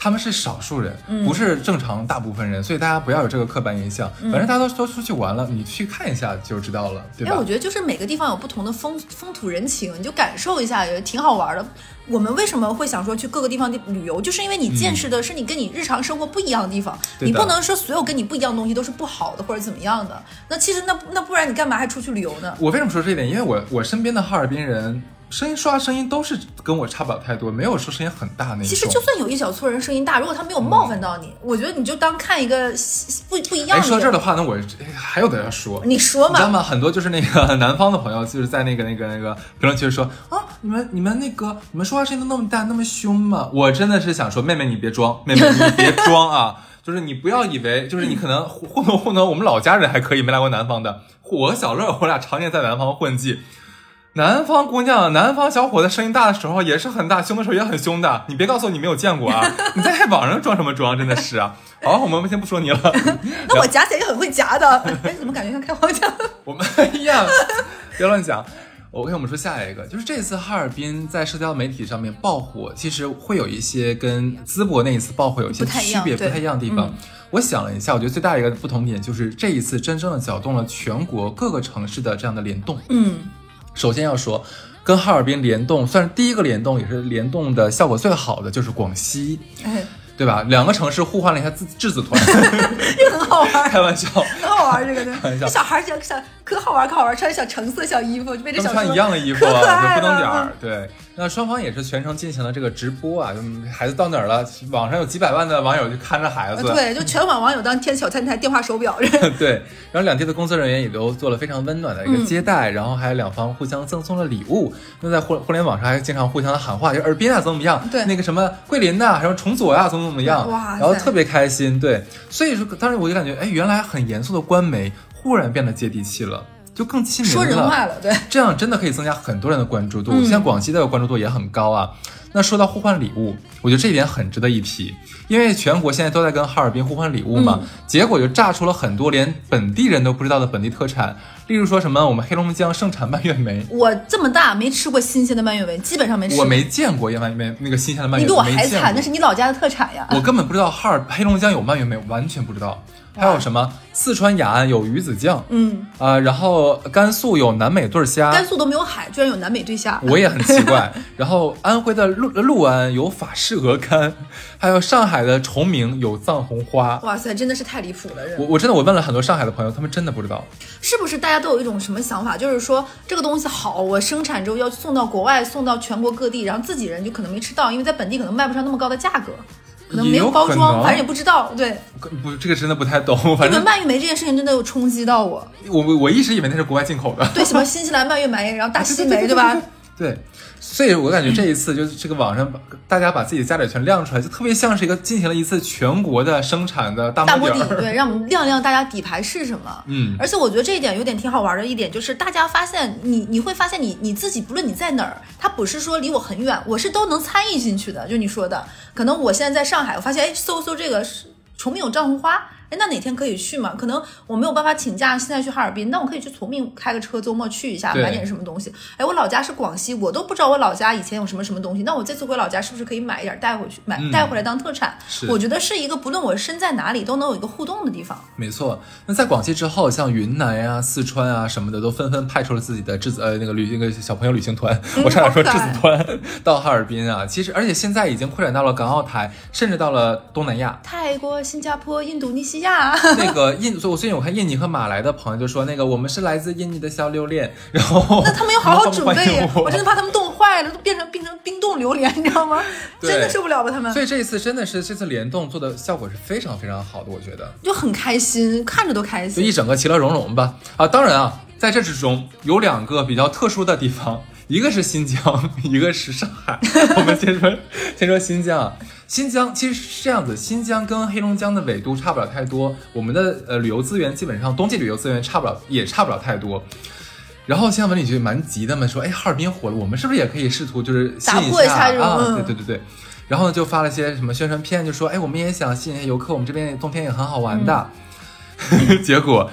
他们是少数人，嗯不是正常大部分人，所以大家不要有这个刻板印象。反正大家都都出去玩了，你去看一下就知道了，对哎，吧我？觉得就是每个地方有不同的风风土人情，你就感受一下，也挺好玩的。我们为什么会想说去各个地方旅游，就是因为你见识的是你跟你日常生活不一样的地方，你不能说所有跟你不一样的东西都是不好的或者怎么样的。那其实那那不然你干嘛还出去旅游呢？我为什么说这一点？因为我我身边的哈尔滨人声音说话声音都是跟我差不了太多，没有说声音很大那种。其实就算有一小撮人声音大，如果他没有冒犯到你，我觉得你就当看一个不不一样哎，的人。说这儿的话，那我哎还有的要说。你说嘛，你知道吗？很多就是那个南方的朋友，就是在那个那个那个评论区说啊，你们你们那个你们说话声音都那么大，那么凶吗？我真的是想说，妹妹你别装，妹妹你别装啊！就是你不要以为，就是你可能糊糊弄糊弄我们老家人还可以，没来过南方的。我和小乐，我俩常年在南方混迹。南方姑娘、南方小伙子声音大的时候也是很大，凶的时候也很凶的。你别告诉我你没有见过啊！你在网上装什么装？真的是啊！好，我们先不说你了。那我夹起来也很会夹的。哎，怎么感觉像开黄腔？我们哎呀，别乱讲。我跟我们说下一个，就是这次哈尔滨在社交媒体上面爆火，其实会有一些跟淄博那一次爆火有一些区别、不太一样的地方。嗯我想了一下，我觉得最大的一个不同点就是这一次真正的搅动了全国各个城市的这样的联动。嗯，首先要说，跟哈尔滨联动，算是第一个联动，也是联动的效果最好的，就是广西，哎，对吧？两个城市互换了一下质质子团，这个很好玩。开玩笑，很好玩，这个开玩笑这小孩儿小小可好玩可好玩，穿小橙色小衣服，就被这小穿一样的衣服可可爱啊，就不能点。对，那双方也是全程进行了这个直播啊，就孩子到哪儿了，网上有几百万的网友就看着孩子。呃对，就全网网友当天小太太电话手表，对，然后两地的工作人员也都做了非常温暖的一个接待，然后还有两方互相赠送了礼物。那在互互联网上还经常互相的喊话，就尔滨啊怎么怎么样，对那个什么桂林呐、还有崇左呀、怎么怎么样，哇然后特别开心。对，所以说当时我就感觉，哎，原来很严肃的官媒忽然变得接地气了，就更亲民了。说人话了，对。这样真的可以增加很多人的关注度。嗯像广西的关注度也很高啊。那说到互换礼物，我觉得这一点很值得一提，因为全国现在都在跟哈尔滨互换礼物嘛，嗯结果就炸出了很多连本地人都不知道的本地特产，例如说什么我们黑龙江盛产蔓越莓，我这么大没吃过新鲜的蔓越莓，基本上没吃过。我没见过蔓越莓那个新鲜的蔓越莓，你比我还惨，过那是你老家的特产呀。我根本不知道哈尔黑龙江有蔓越莓，完全不知道。还有什么四川雅安有鱼子酱，嗯，啊、然后甘肃有南美对虾，甘肃都没有海，居然有南美对虾。我也很奇怪。然后安徽的六六安有法式鹅肝，还有上海的崇明有藏红花。哇塞，真的是太离谱了，我我真的我问了很多上海的朋友，他们真的不知道。是不是大家都有一种什么想法，就是说这个东西好，我生产之后要送到国外，送到全国各地，然后自己人就可能没吃到，因为在本地可能卖不上那么高的价格，可能没有包装，反正也不知道。对，不，这个真的不太懂。反正蔓越莓这件事情真的有冲击到我。我我我一直以为那是国外进口的。对，什么新西兰蔓越莓，然后大西莓，对吧？对，所以我感觉这一次就是这个网上把大家把自己的家底全亮出来，就特别像是一个进行了一次全国的生产的大大摸底。对，让我们亮亮大家底牌是什么。嗯而且我觉得这一点有点挺好玩的一点，就是大家发现你你会发现你你自己不论你在哪儿，它不是说离我很远，我是都能参与进去的。就你说的，可能我现在在上海，我发现哎搜搜这个是崇明有藏红花。哎，那哪天可以去嘛？可能我没有办法请假，现在去哈尔滨，那我可以去从命开个车，周末去一下，买点什么东西。哎，我老家是广西，我都不知道我老家以前有什么什么东西，那我这次回老家是不是可以买一点带回去，买嗯带回来当特产？是我觉得是一个不论我身在哪里都能有一个互动的地方。没错，那在广西之后，像云南呀、四川啊什么的，都纷纷派出了自己的质子呃那个旅那个小朋友旅行团，我差点说质子团到哈尔滨啊。其实，而且现在已经扩展到了港澳台，甚至到了东南亚。泰国、新加坡、印度尼西亚，那个印，所以我最近我看印尼和马来的朋友就说，那个我们是来自印尼的小榴莲，然后那他们要好好准备呀！我我真的怕他们冻坏了，都变成变成冰冻榴莲，你知道吗？真的受不了吧？他们所以这一次真的是这次联动做的效果是非常非常好的，我觉得。就很开心，看着都开心就一。整个其乐融融吧。啊，当然啊，在这之中有两个比较特殊的地方，一个是新疆，一个是上海。我们先说先说新疆啊，新疆其实是这样子，新疆跟黑龙江的纬度差不了太多，我们的呃旅游资源基本上冬季旅游资源差不了也差不了太多。然后新疆文旅局蛮急的嘛，说，哎，哈尔滨火了，我们是不是也可以试图就是吸打引一下这种啊？嗯对对对对。然后呢，就发了些什么宣传片，就说，哎，我们也想吸引一些游客，我们这边冬天也很好玩的。结果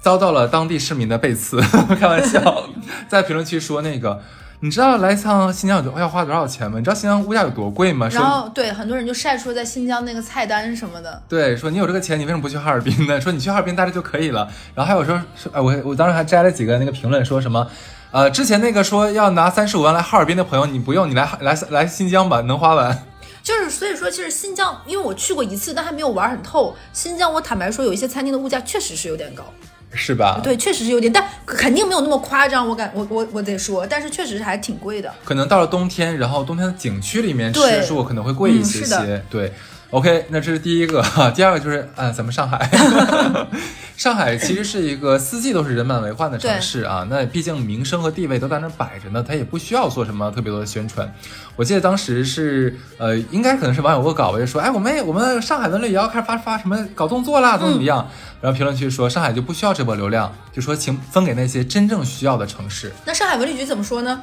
遭到了当地市民的背刺，开玩笑，在评论区说那个，你知道来一趟新疆有要花多少钱吗？你知道新疆物价有多贵吗？然后对很多人就晒出在新疆那个菜单什么的，对，说你有这个钱，你为什么不去哈尔滨呢？说你去哈尔滨待着就可以了。然后还有说，说哎，我我当时还摘了几个那个评论，说什么。呃，之前那个说要拿三十五万来哈尔滨的朋友，你不用，你来来来新疆吧，能花完。就是所以说，其实新疆，因为我去过一次，但还没有玩很透。新疆，我坦白说，有一些餐厅的物价确实是有点高，是吧？，对，确实是有点，但肯定没有那么夸张。我感我我我得说，但是确实是还挺贵的。可能到了冬天，然后冬天的景区里面对吃住可能会贵一些些。对，OK，那这是第一个，第二个就是呃，咱们上海，上海其实是一个四季都是人满为患的城市啊。那毕竟名声和地位都在那儿摆着呢，它也不需要做什么特别多的宣传。我记得当时是呃，应该可能是网友恶搞吧，就说哎，我们我们上海文旅也要开始发发什么搞动作啦，怎么怎么样。然后评论区说上海就不需要这波流量，就说请分给那些真正需要的城市。那上海文旅局怎么说呢？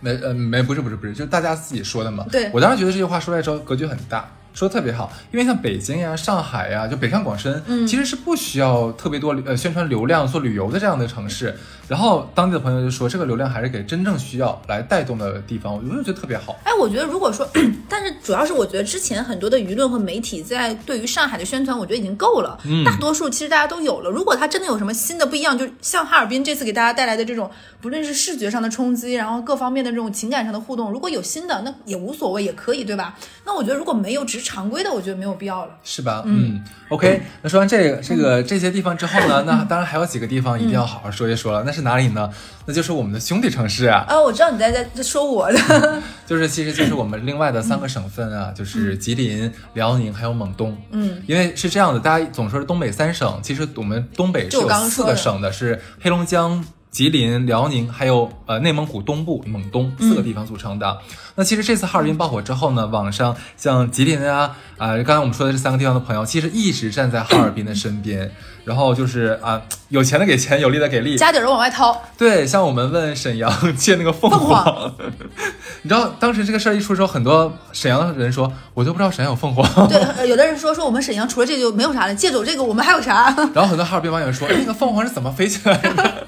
没呃没不是不是不是，就是大家自己说的嘛。对我当时觉得这句话说出来之后格局很大，说的特别好，因为像北京呀、上海呀，就北上广深，嗯其实是不需要特别多呃宣传流量做旅游的这样的城市。然后当地的朋友就说，这个流量还是给真正需要来带动的地方，我就觉得特别好。哎，我觉得如果说，但是主要是我觉得之前很多的舆论和媒体在对于上海的宣传，我觉得已经够了。嗯大多数其实大家都有了。如果它真的有什么新的不一样，就像哈尔滨这次给大家带来的这种，不论是视觉上的冲击，然后各方面的这种情感上的互动，如果有新的，那也无所谓，也可以，对吧？那我觉得如果没有只是常规的，我觉得没有必要了。是吧？嗯，OK。那说完这个这个这些地方之后呢，那当然还有几个地方一定要好好说一说了。那是哪里呢？那就是我们的兄弟城市啊，啊，我知道你在在在说我的，就是其实就是我们另外的三个省份啊，就是吉林、辽宁还有蒙东。嗯，因为是这样的，大家总说是东北三省，其实我们东北是有四个省的，是黑龙江、吉林、辽宁，还有呃内蒙古东部蒙东四个地方组成的。那其实这次哈尔滨爆火之后呢，网上像吉林啊啊、刚才我们说的这三个地方的朋友，其实一直站在哈尔滨的身边，然后就是啊、有钱的给钱，有力的给力。家底儿往外掏。对，像我们问沈阳借那个凤凤凰，你知道当时这个事儿一出之后，很多沈阳的人说，我都不知道沈阳有凤凰。对，呃 有的人说说我们沈阳除了这就没有啥了，借走这个我们还有啥？然后很多哈尔滨网友说，哎那个凤凰是怎么飞起来的？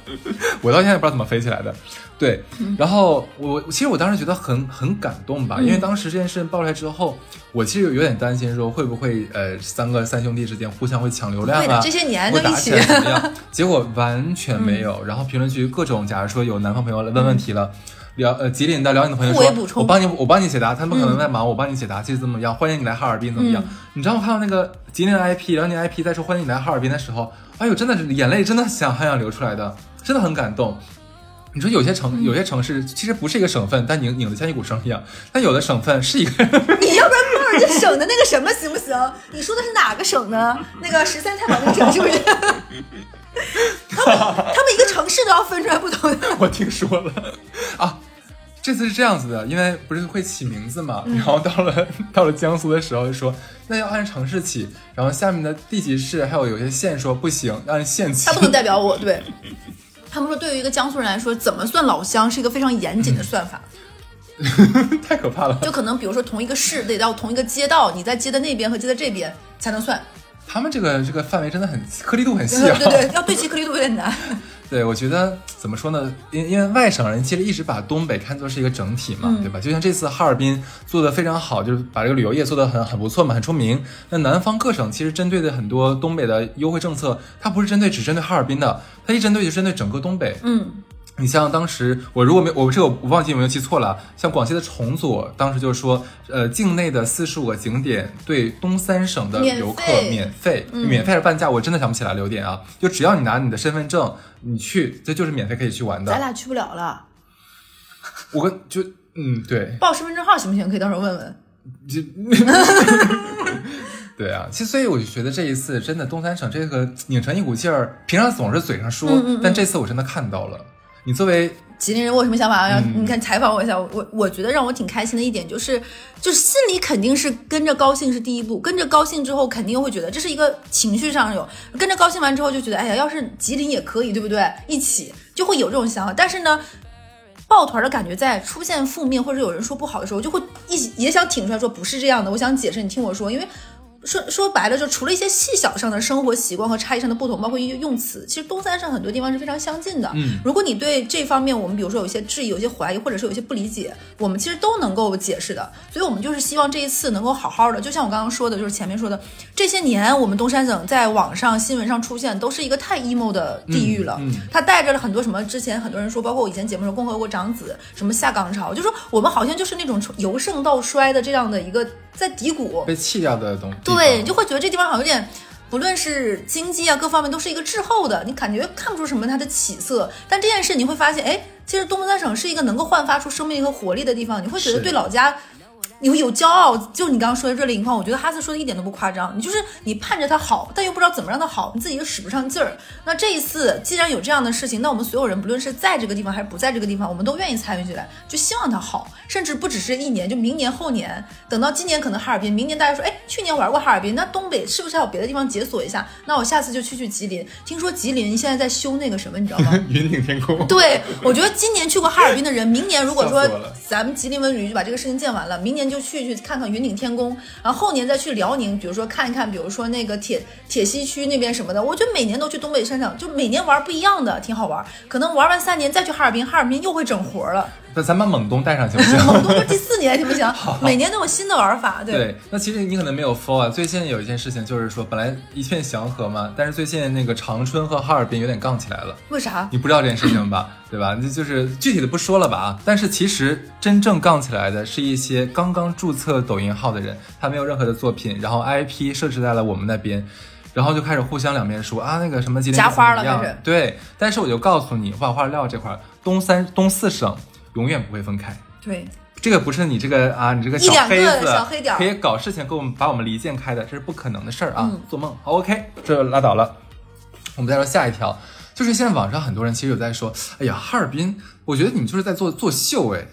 我到现在也不知道怎么飞起来的。对，然后我其实我当时觉得很很感动吧，因为当时这件事情爆出来之后，我其实有有点担心说会不会呃三个三兄弟之间互相会抢流量啊，会的这些年都一起会打起来怎么样？结果完全没有。然后评论区各种，假如说有南方朋友来问问题了。辽呃吉林的辽宁的朋友说我帮你我帮你解答，他们可能在忙，我帮你解答，其实怎么样？欢迎你来哈尔滨怎么样？你知道我看到那个吉林的 IP、辽宁 IP 在说欢迎你来哈尔滨的时候，哎呦，真的是眼泪真的想很想流出来的，真的很感动。你说有些城有些城市其实不是一个省份，但拧拧得像一股绳一样；但有的省份是一个你要不然报人家省的那个什么行不行？你说的是哪个省呢？那个十三太保那个省是不是？他们他们一个城市都要分出来不同的。我听说了啊，这次是这样子的，因为不是会起名字嘛，嗯然后到了到了江苏的时候就说那要按城市起，然后下面的地级市还有有些县说不行，要按县起他。不能代表我，对。他们说，对于一个江苏人来说，怎么算老乡是一个非常严谨的算法。太可怕了！就可能，比如说同一个市得到同一个街道，你在街的那边和街的这边才能算。他们这个这个范围真的很颗粒度很细对。对对，要对齐颗粒度有点难。对，我觉得怎么说呢？因因为外省人其实一直把东北看作是一个整体嘛，嗯对吧？就像这次哈尔滨做的非常好，就是把这个旅游业做的很很不错嘛，很出名。那南方各省其实针对的很多东北的优惠政策，它不是针对只针对哈尔滨的，它一针对就针对整个东北。嗯，你像当时我如果没我这个我忘记有没有记错了，像广西的崇左当时就说，呃，境内的四十五个景点对东三省的游客费免费，嗯免费还是半价，我真的想不起来了，有点啊，就只要你拿你的身份证，你去，这就是免费可以去玩的。咱俩去不了了，我跟就嗯对，报身份证号行不行？可以到时候问问。就 对啊，其实所以我就觉得这一次真的东三省这个拧成一股劲儿，平常总是嘴上说，嗯嗯嗯但这次我真的看到了。你作为吉林人，我有什么想法？要、嗯你看采访我一下，我我觉得让我挺开心的一点就是，就是心里肯定是跟着高兴是第一步，跟着高兴之后肯定会觉得这是一个情绪上有，跟着高兴完之后就觉得，哎呀，要是吉林也可以，对不对？一起就会有这种想法，但是呢。抱团的感觉在出现负面或者有人说不好的时候，就会一也想挺出来说不是这样的。我想解释，你听我说，因为说说白了，就除了一些细小上的生活习惯和差异上的不同，包括一些用词，其实东三省很多地方是非常相近的。嗯，如果你对这方面，我们比如说有一些质疑、有些怀疑，或者是有一些不理解，我们其实都能够解释的。所以我们就是希望这一次能够好好的，就像我刚刚说的，就是前面说的，这些年我们东三省在网上新闻上出现，都是一个太 emo 的地域了。嗯嗯它带着了很多什么，之前很多人说，包括我以前节目说共和国长子，什么下岗潮，就说我们好像就是那种从由盛到衰的这样的一个在低谷。被弃掉的东西，对，你就会觉得这地方好像有点，不论是经济啊各方面都是一个滞后的，你感觉看不出什么它的起色。但这件事你会发现，哎，其实东三省是一个能够焕发出生命和活力的地方，你会觉得对老家。你会有骄傲，就你刚刚说的热泪盈眶，我觉得哈斯说的一点都不夸张。你就是你盼着他好，但又不知道怎么让他好，你自己又使不上劲儿。那这一次既然有这样的事情，那我们所有人不论是在这个地方还是不在这个地方，我们都愿意参与进来，就希望他好，甚至不只是一年，就明年后年，等到今年可能哈尔滨，明年大家说，哎，去年玩过哈尔滨，那东北是不是还有别的地方解锁一下？那我下次就去去吉林。听说吉林现在在修那个什么，你知道吗？云顶天空。对，我觉得今年去过哈尔滨的人，明年如果说咱们吉林文旅就把这个事情建完了，明年就去去看看云顶天宫，然后后年再去辽宁，比如说看一看，比如说那个铁铁西区那边什么的。我觉得每年都去东北山上，就每年玩不一样的，挺好玩。可能玩完三年再去哈尔滨，哈尔滨又会整活了。那咱把猛东带上行不行？猛东就第四年行不行？每年都有新的玩法，对。对，那其实你可能没有 follow 啊。最近有一件事情就是说，本来一片祥和嘛，但是最近那个长春和哈尔滨有点杠起来了。为啥？你不知道这件事情吧？对吧？那就是具体的不说了吧啊。但是其实真正杠起来的是一些刚刚注册抖音号的人，他没有任何的作品，然后 IP 设置在了我们那边。然后就开始互相两边说啊，那个什么吉花了开始对，但是我就告诉你，我把话撂这块，东三东四省永远不会分开。对，这个不是你这个啊，你这个小黑子小黑点可以搞事情，给我们把我们离间开的，这是不可能的事儿啊！嗯做梦。好，OK，这拉倒了。我们再说下一条，就是现在网上很多人其实有在说，哎呀，哈尔滨，我觉得你们就是在做做秀，哎，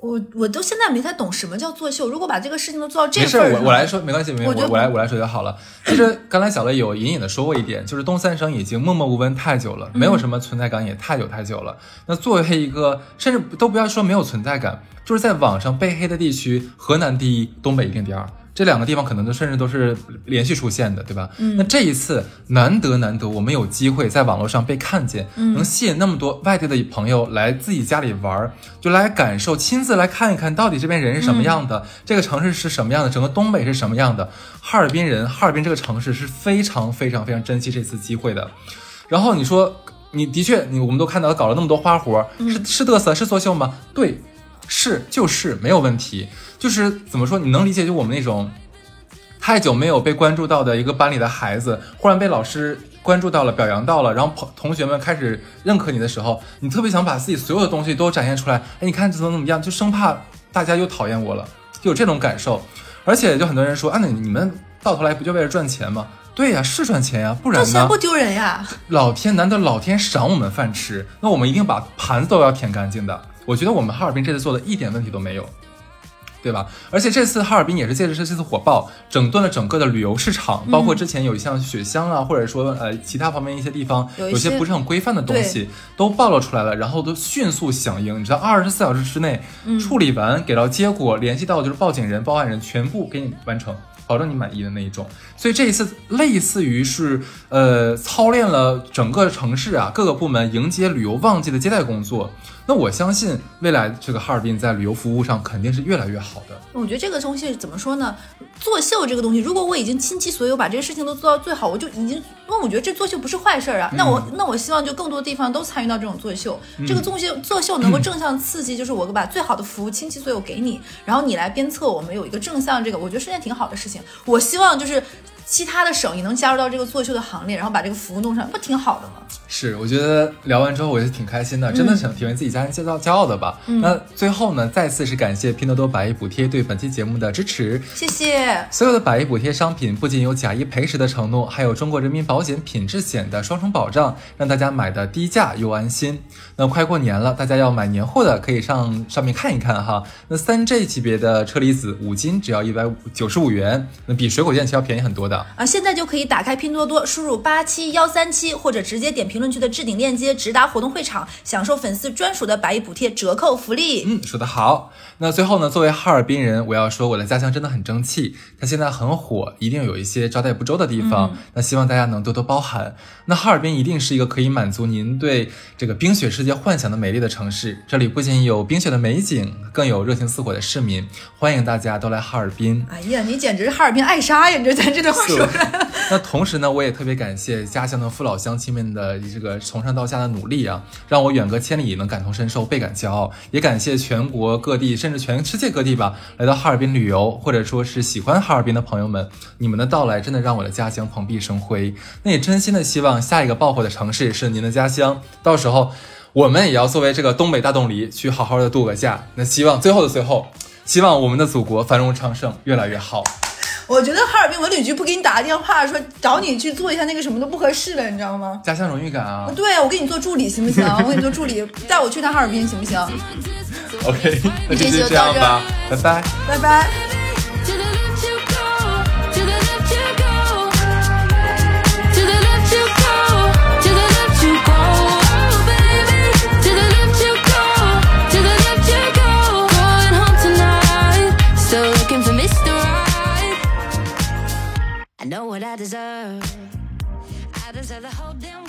我我都现在没太懂什么叫作秀。如果把这个事情都做到这没事，份儿上，我我来说没关系，没我我我来我来说就好了。其实刚才小乐有隐隐的说过一点，就是东三省已经默默无闻太久了，没有什么存在感也太久太久了。那作为一个甚至都不要说没有存在感，就是在网上被黑的地区，河南第一，东北一定第二。这两个地方可能都甚至都是连续出现的，对吧？嗯，那这一次难得难得，我们有机会在网络上被看见，能吸引那么多外地的朋友来自己家里玩儿，就来感受，亲自来看一看到底这边人是什么样的，这个城市是什么样的，整个东北是什么样的。哈尔滨人，哈尔滨这个城市是非常非常非常珍惜这次机会的。然后你说，你的确，你我们都看到搞了那么多花活，是是嘚瑟，是作秀吗？对，是就是没有问题。就是怎么说，你能理解？就我们那种太久没有被关注到的一个班里的孩子，忽然被老师关注到了、表扬到了，然后同同学们开始认可你的时候，你特别想把自己所有的东西都展现出来。哎，你看怎么怎么样，就生怕大家又讨厌我了，就有这种感受。而且就很多人说，啊，那你们到头来不就为了赚钱吗？对呀，是赚钱呀，不然呢赚钱不？丢人呀。老天，难道老天赏我们饭吃，那我们一定把盘子都要舔干净的。我觉得我们哈尔滨这次做的一点问题都没有，对吧？而且这次哈尔滨也是借着这次火爆，整顿了整个的旅游市场，包括之前有像雪乡啊，或者说呃其他旁边一些地方有些不是很规范的东西都暴露出来了，然后都迅速响应，你知道二十四小时之内处理完，给到结果，联系到就是报警人、报案人，全部给你完成。保证你满意的那一种，所以这一次类似于是呃操练了整个城市啊各个部门迎接旅游旺季的接待工作。那我相信未来这个哈尔滨在旅游服务上肯定是越来越好的。我觉得这个东西怎么说呢？作秀这个东西，如果我已经倾其所有把这个事情都做到最好，我就已经，因为我觉得这作秀不是坏事儿啊。那我那我希望就更多地方都参与到这种作秀，这个作秀作秀能够正向刺激，就是我把最好的服务倾其所有给你，然后你来鞭策我们有一个正向这个，我觉得是件挺好的事情。我希望就是其他的省也能加入到这个作秀的行列，然后把这个服务弄上，不挺好的吗？是，我觉得聊完之后我是挺开心的，真的想挺为自己家人骄傲骄傲的吧。那最后呢，再次是感谢拼多多百亿补贴对本期节目的支持。谢谢。所有的百亿补贴商品不仅有假一赔十的承诺，还有中国人民保险品质险的双重保障，让大家买的低价又安心。那快过年了，大家要买年货的可以上上面看一看哈。那三 G 级别的车厘子五斤只要一百九十五元，那比水果店其实要便宜很多的。啊，现在就可以打开拼多多，输入八七幺三七，或者直接点评论区的置顶链接，直达活动会场，享受粉丝专属的百亿补贴折扣福利。嗯，说得好。那最后呢，作为哈尔滨人，我要说我的家乡真的很争气，它现在很火，一定有一些招待不周的地方。那希望大家能多多包涵。那哈尔滨一定是一个可以满足您对这个冰雪世界幻想的美丽的城市。这里不仅有冰雪的美景，更有热情似火的市民，欢迎大家都来哈尔滨。哎呀，你简直是哈尔滨爱莎呀！你这咱这段话说的。那同时呢，我也特别感谢家乡的父老乡亲们的这个从上到下的努力啊，让我远隔千里能感同身受，倍感骄傲。也感谢全国各地，甚至全世界各地吧，来到哈尔滨旅游或者说是喜欢哈尔滨的朋友们，你们的到来真的让我的家乡蓬荜生辉。那也真心的希望下一个爆火的城市是您的家乡，到时候我们也要作为这个东北大冻梨去好好的度个假。那希望最后的最后，希望我们的祖国繁荣昌盛，越来越好。我觉得哈尔滨文旅局不给你打个电话说找你去做一下那个什么都不合适了，你知道吗？家乡荣誉感啊。对，我给你做助理行不行？我给你做助理，带我去趟哈尔滨行不行？OK，那就这期就这样吧，拜拜。拜拜。I know what I deserve. I deserve the whole damn